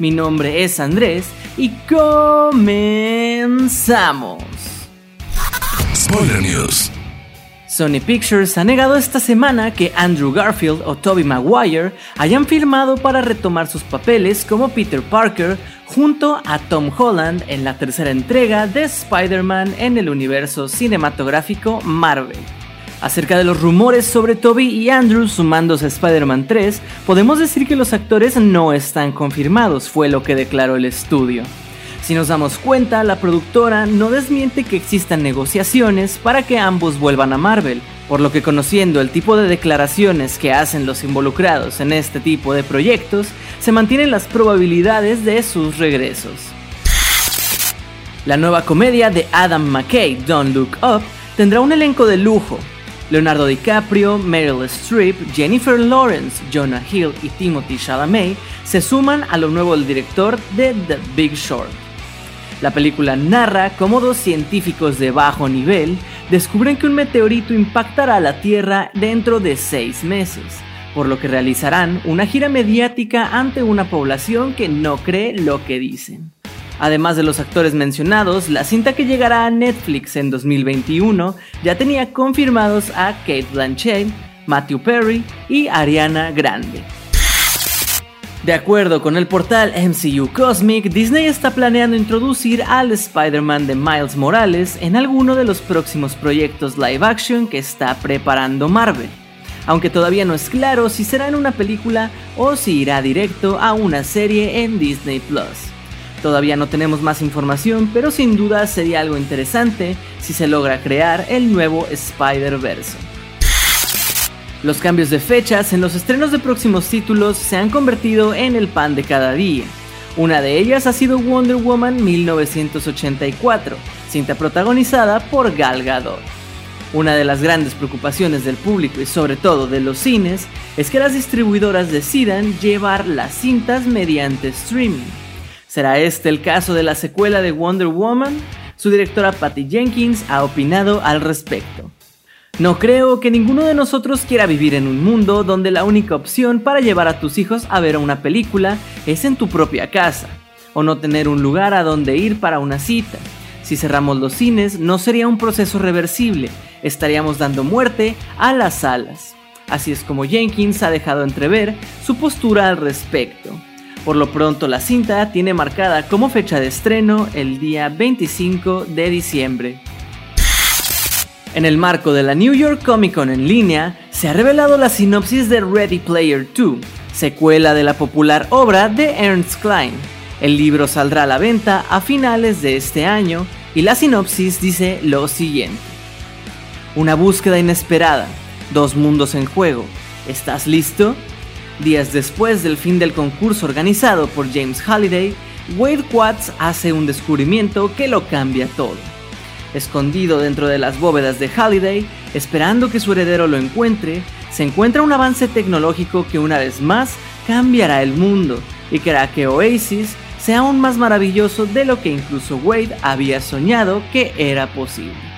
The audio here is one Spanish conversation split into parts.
Mi nombre es Andrés y comenzamos. Spoiler News. Sony Pictures ha negado esta semana que Andrew Garfield o Tobey Maguire hayan firmado para retomar sus papeles como Peter Parker junto a Tom Holland en la tercera entrega de Spider-Man en el universo cinematográfico Marvel. Acerca de los rumores sobre Toby y Andrew sumándose a Spider-Man 3, podemos decir que los actores no están confirmados, fue lo que declaró el estudio. Si nos damos cuenta, la productora no desmiente que existan negociaciones para que ambos vuelvan a Marvel, por lo que conociendo el tipo de declaraciones que hacen los involucrados en este tipo de proyectos, se mantienen las probabilidades de sus regresos. La nueva comedia de Adam McKay, Don't Look Up, tendrá un elenco de lujo, Leonardo DiCaprio, Meryl Streep, Jennifer Lawrence, Jonah Hill y Timothy Chalamet se suman a lo nuevo del director de The Big Short. La película narra cómo dos científicos de bajo nivel descubren que un meteorito impactará a la Tierra dentro de seis meses, por lo que realizarán una gira mediática ante una población que no cree lo que dicen. Además de los actores mencionados, la cinta que llegará a Netflix en 2021 ya tenía confirmados a Kate Blanchett, Matthew Perry y Ariana Grande. De acuerdo con el portal MCU Cosmic, Disney está planeando introducir al Spider-Man de Miles Morales en alguno de los próximos proyectos live action que está preparando Marvel, aunque todavía no es claro si será en una película o si irá directo a una serie en Disney Plus. Todavía no tenemos más información, pero sin duda sería algo interesante si se logra crear el nuevo Spider-Verse. Los cambios de fechas en los estrenos de próximos títulos se han convertido en el pan de cada día. Una de ellas ha sido Wonder Woman 1984, cinta protagonizada por Gal Gadot. Una de las grandes preocupaciones del público y sobre todo de los cines es que las distribuidoras decidan llevar las cintas mediante streaming. ¿Será este el caso de la secuela de Wonder Woman? Su directora Patty Jenkins ha opinado al respecto. No creo que ninguno de nosotros quiera vivir en un mundo donde la única opción para llevar a tus hijos a ver una película es en tu propia casa, o no tener un lugar a donde ir para una cita. Si cerramos los cines no sería un proceso reversible, estaríamos dando muerte a las salas. Así es como Jenkins ha dejado entrever su postura al respecto. Por lo pronto la cinta tiene marcada como fecha de estreno el día 25 de diciembre. En el marco de la New York Comic Con en línea, se ha revelado la sinopsis de Ready Player 2, secuela de la popular obra de Ernst Klein. El libro saldrá a la venta a finales de este año y la sinopsis dice lo siguiente. Una búsqueda inesperada, dos mundos en juego. ¿Estás listo? Días después del fin del concurso organizado por James Halliday, Wade Watts hace un descubrimiento que lo cambia todo. Escondido dentro de las bóvedas de Halliday, esperando que su heredero lo encuentre, se encuentra un avance tecnológico que una vez más cambiará el mundo y que hará que Oasis sea aún más maravilloso de lo que incluso Wade había soñado que era posible.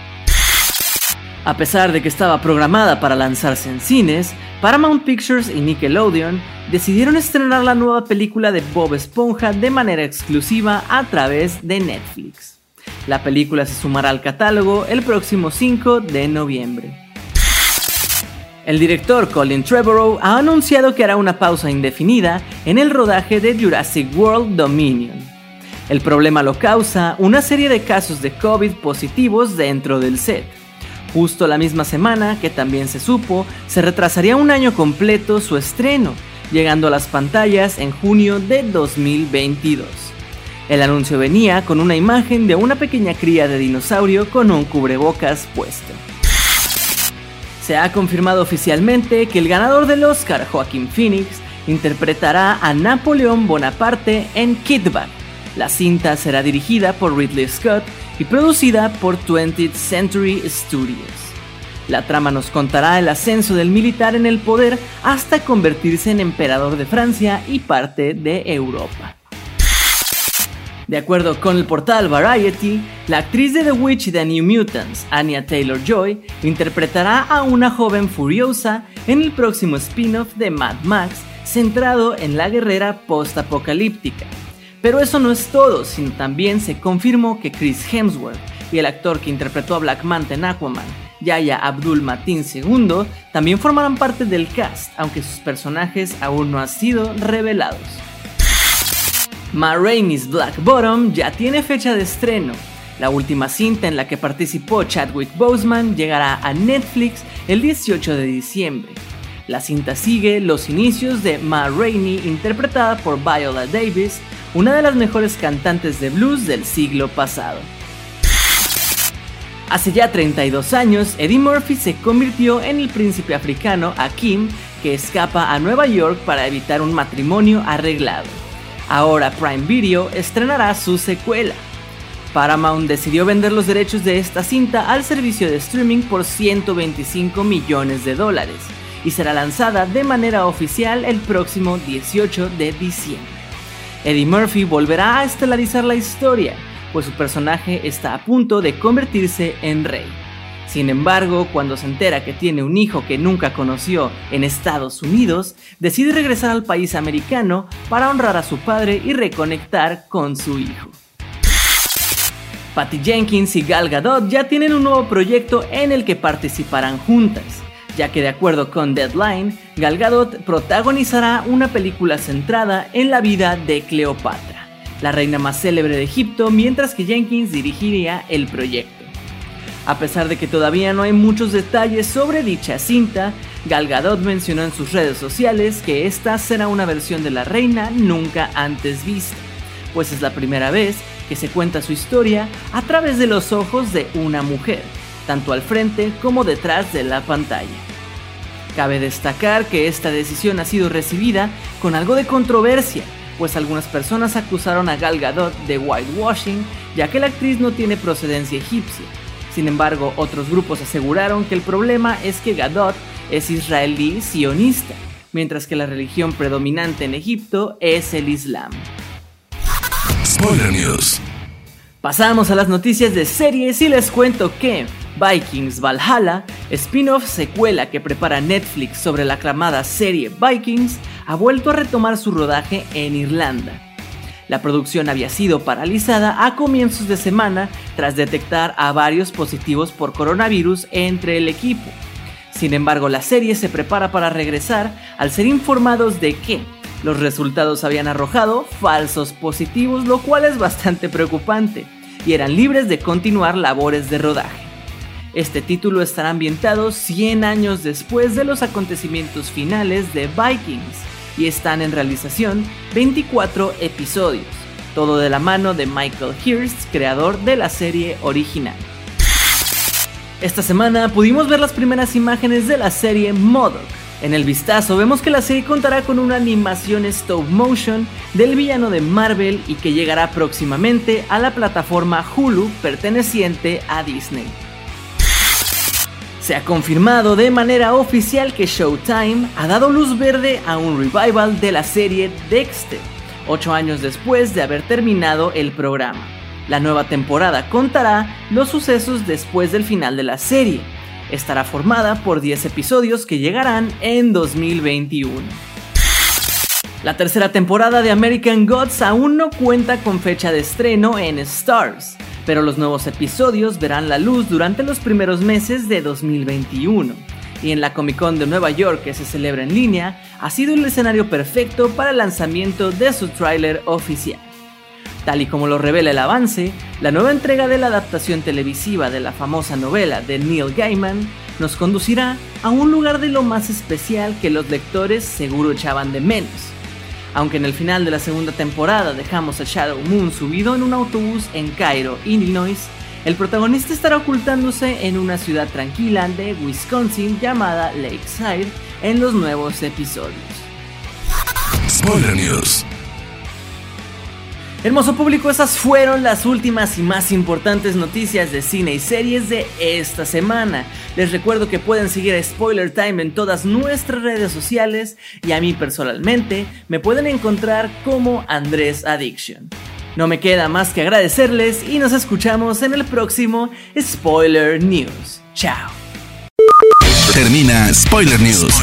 A pesar de que estaba programada para lanzarse en cines, Paramount Pictures y Nickelodeon decidieron estrenar la nueva película de Bob Esponja de manera exclusiva a través de Netflix. La película se sumará al catálogo el próximo 5 de noviembre. El director Colin Trevorrow ha anunciado que hará una pausa indefinida en el rodaje de Jurassic World Dominion. El problema lo causa una serie de casos de COVID positivos dentro del set. Justo la misma semana que también se supo, se retrasaría un año completo su estreno, llegando a las pantallas en junio de 2022. El anuncio venía con una imagen de una pequeña cría de dinosaurio con un cubrebocas puesto. Se ha confirmado oficialmente que el ganador del Oscar, Joaquín Phoenix, interpretará a Napoleón Bonaparte en Kid La cinta será dirigida por Ridley Scott y producida por 20th Century Studios. La trama nos contará el ascenso del militar en el poder hasta convertirse en emperador de Francia y parte de Europa. De acuerdo con el portal Variety, la actriz de The Witch y The New Mutants, Anya Taylor Joy, interpretará a una joven furiosa en el próximo spin-off de Mad Max, centrado en la guerrera post-apocalíptica. Pero eso no es todo, sino también se confirmó que Chris Hemsworth y el actor que interpretó a Black Manta en Aquaman, Yaya Abdul Matin II, también formarán parte del cast, aunque sus personajes aún no han sido revelados. Ma Rainey's Black Bottom ya tiene fecha de estreno. La última cinta en la que participó Chadwick Boseman llegará a Netflix el 18 de diciembre. La cinta sigue los inicios de Ma Rainey interpretada por Viola Davis, una de las mejores cantantes de blues del siglo pasado. Hace ya 32 años, Eddie Murphy se convirtió en el príncipe africano Akim que escapa a Nueva York para evitar un matrimonio arreglado. Ahora Prime Video estrenará su secuela. Paramount decidió vender los derechos de esta cinta al servicio de streaming por 125 millones de dólares y será lanzada de manera oficial el próximo 18 de diciembre. Eddie Murphy volverá a estelarizar la historia, pues su personaje está a punto de convertirse en rey. Sin embargo, cuando se entera que tiene un hijo que nunca conoció en Estados Unidos, decide regresar al país americano para honrar a su padre y reconectar con su hijo. Patty Jenkins y Gal Gadot ya tienen un nuevo proyecto en el que participarán juntas, ya que de acuerdo con Deadline, Gal Gadot protagonizará una película centrada en la vida de Cleopatra, la reina más célebre de Egipto, mientras que Jenkins dirigiría el proyecto. A pesar de que todavía no hay muchos detalles sobre dicha cinta, Gal Gadot mencionó en sus redes sociales que esta será una versión de la reina nunca antes vista, pues es la primera vez que se cuenta su historia a través de los ojos de una mujer, tanto al frente como detrás de la pantalla. Cabe destacar que esta decisión ha sido recibida con algo de controversia, pues algunas personas acusaron a Gal Gadot de whitewashing, ya que la actriz no tiene procedencia egipcia. Sin embargo, otros grupos aseguraron que el problema es que Gadot es israelí sionista, mientras que la religión predominante en Egipto es el Islam. Spoiler News. Pasamos a las noticias de series y les cuento que Vikings Valhalla, spin-off secuela que prepara Netflix sobre la aclamada serie Vikings, ha vuelto a retomar su rodaje en Irlanda. La producción había sido paralizada a comienzos de semana tras detectar a varios positivos por coronavirus entre el equipo. Sin embargo, la serie se prepara para regresar al ser informados de que los resultados habían arrojado falsos positivos, lo cual es bastante preocupante, y eran libres de continuar labores de rodaje. Este título estará ambientado 100 años después de los acontecimientos finales de Vikings y están en realización 24 episodios, todo de la mano de Michael Hirst, creador de la serie original. Esta semana pudimos ver las primeras imágenes de la serie Modoc. En el vistazo vemos que la serie contará con una animación stop motion del villano de Marvel y que llegará próximamente a la plataforma Hulu perteneciente a Disney. Se ha confirmado de manera oficial que Showtime ha dado luz verde a un revival de la serie Dexter, ocho años después de haber terminado el programa. La nueva temporada contará los sucesos después del final de la serie. Estará formada por 10 episodios que llegarán en 2021. La tercera temporada de American Gods aún no cuenta con fecha de estreno en Stars pero los nuevos episodios verán la luz durante los primeros meses de 2021. Y en la Comic Con de Nueva York que se celebra en línea, ha sido el escenario perfecto para el lanzamiento de su tráiler oficial. Tal y como lo revela el avance, la nueva entrega de la adaptación televisiva de la famosa novela de Neil Gaiman nos conducirá a un lugar de lo más especial que los lectores seguro echaban de menos, aunque en el final de la segunda temporada dejamos a Shadow Moon subido en un autobús en Cairo, Illinois, el protagonista estará ocultándose en una ciudad tranquila de Wisconsin llamada Lakeside en los nuevos episodios. Spoiler News. Hermoso público, esas fueron las últimas y más importantes noticias de cine y series de esta semana. Les recuerdo que pueden seguir a Spoiler Time en todas nuestras redes sociales y a mí personalmente me pueden encontrar como Andrés Addiction. No me queda más que agradecerles y nos escuchamos en el próximo Spoiler News. Chao. Termina Spoiler News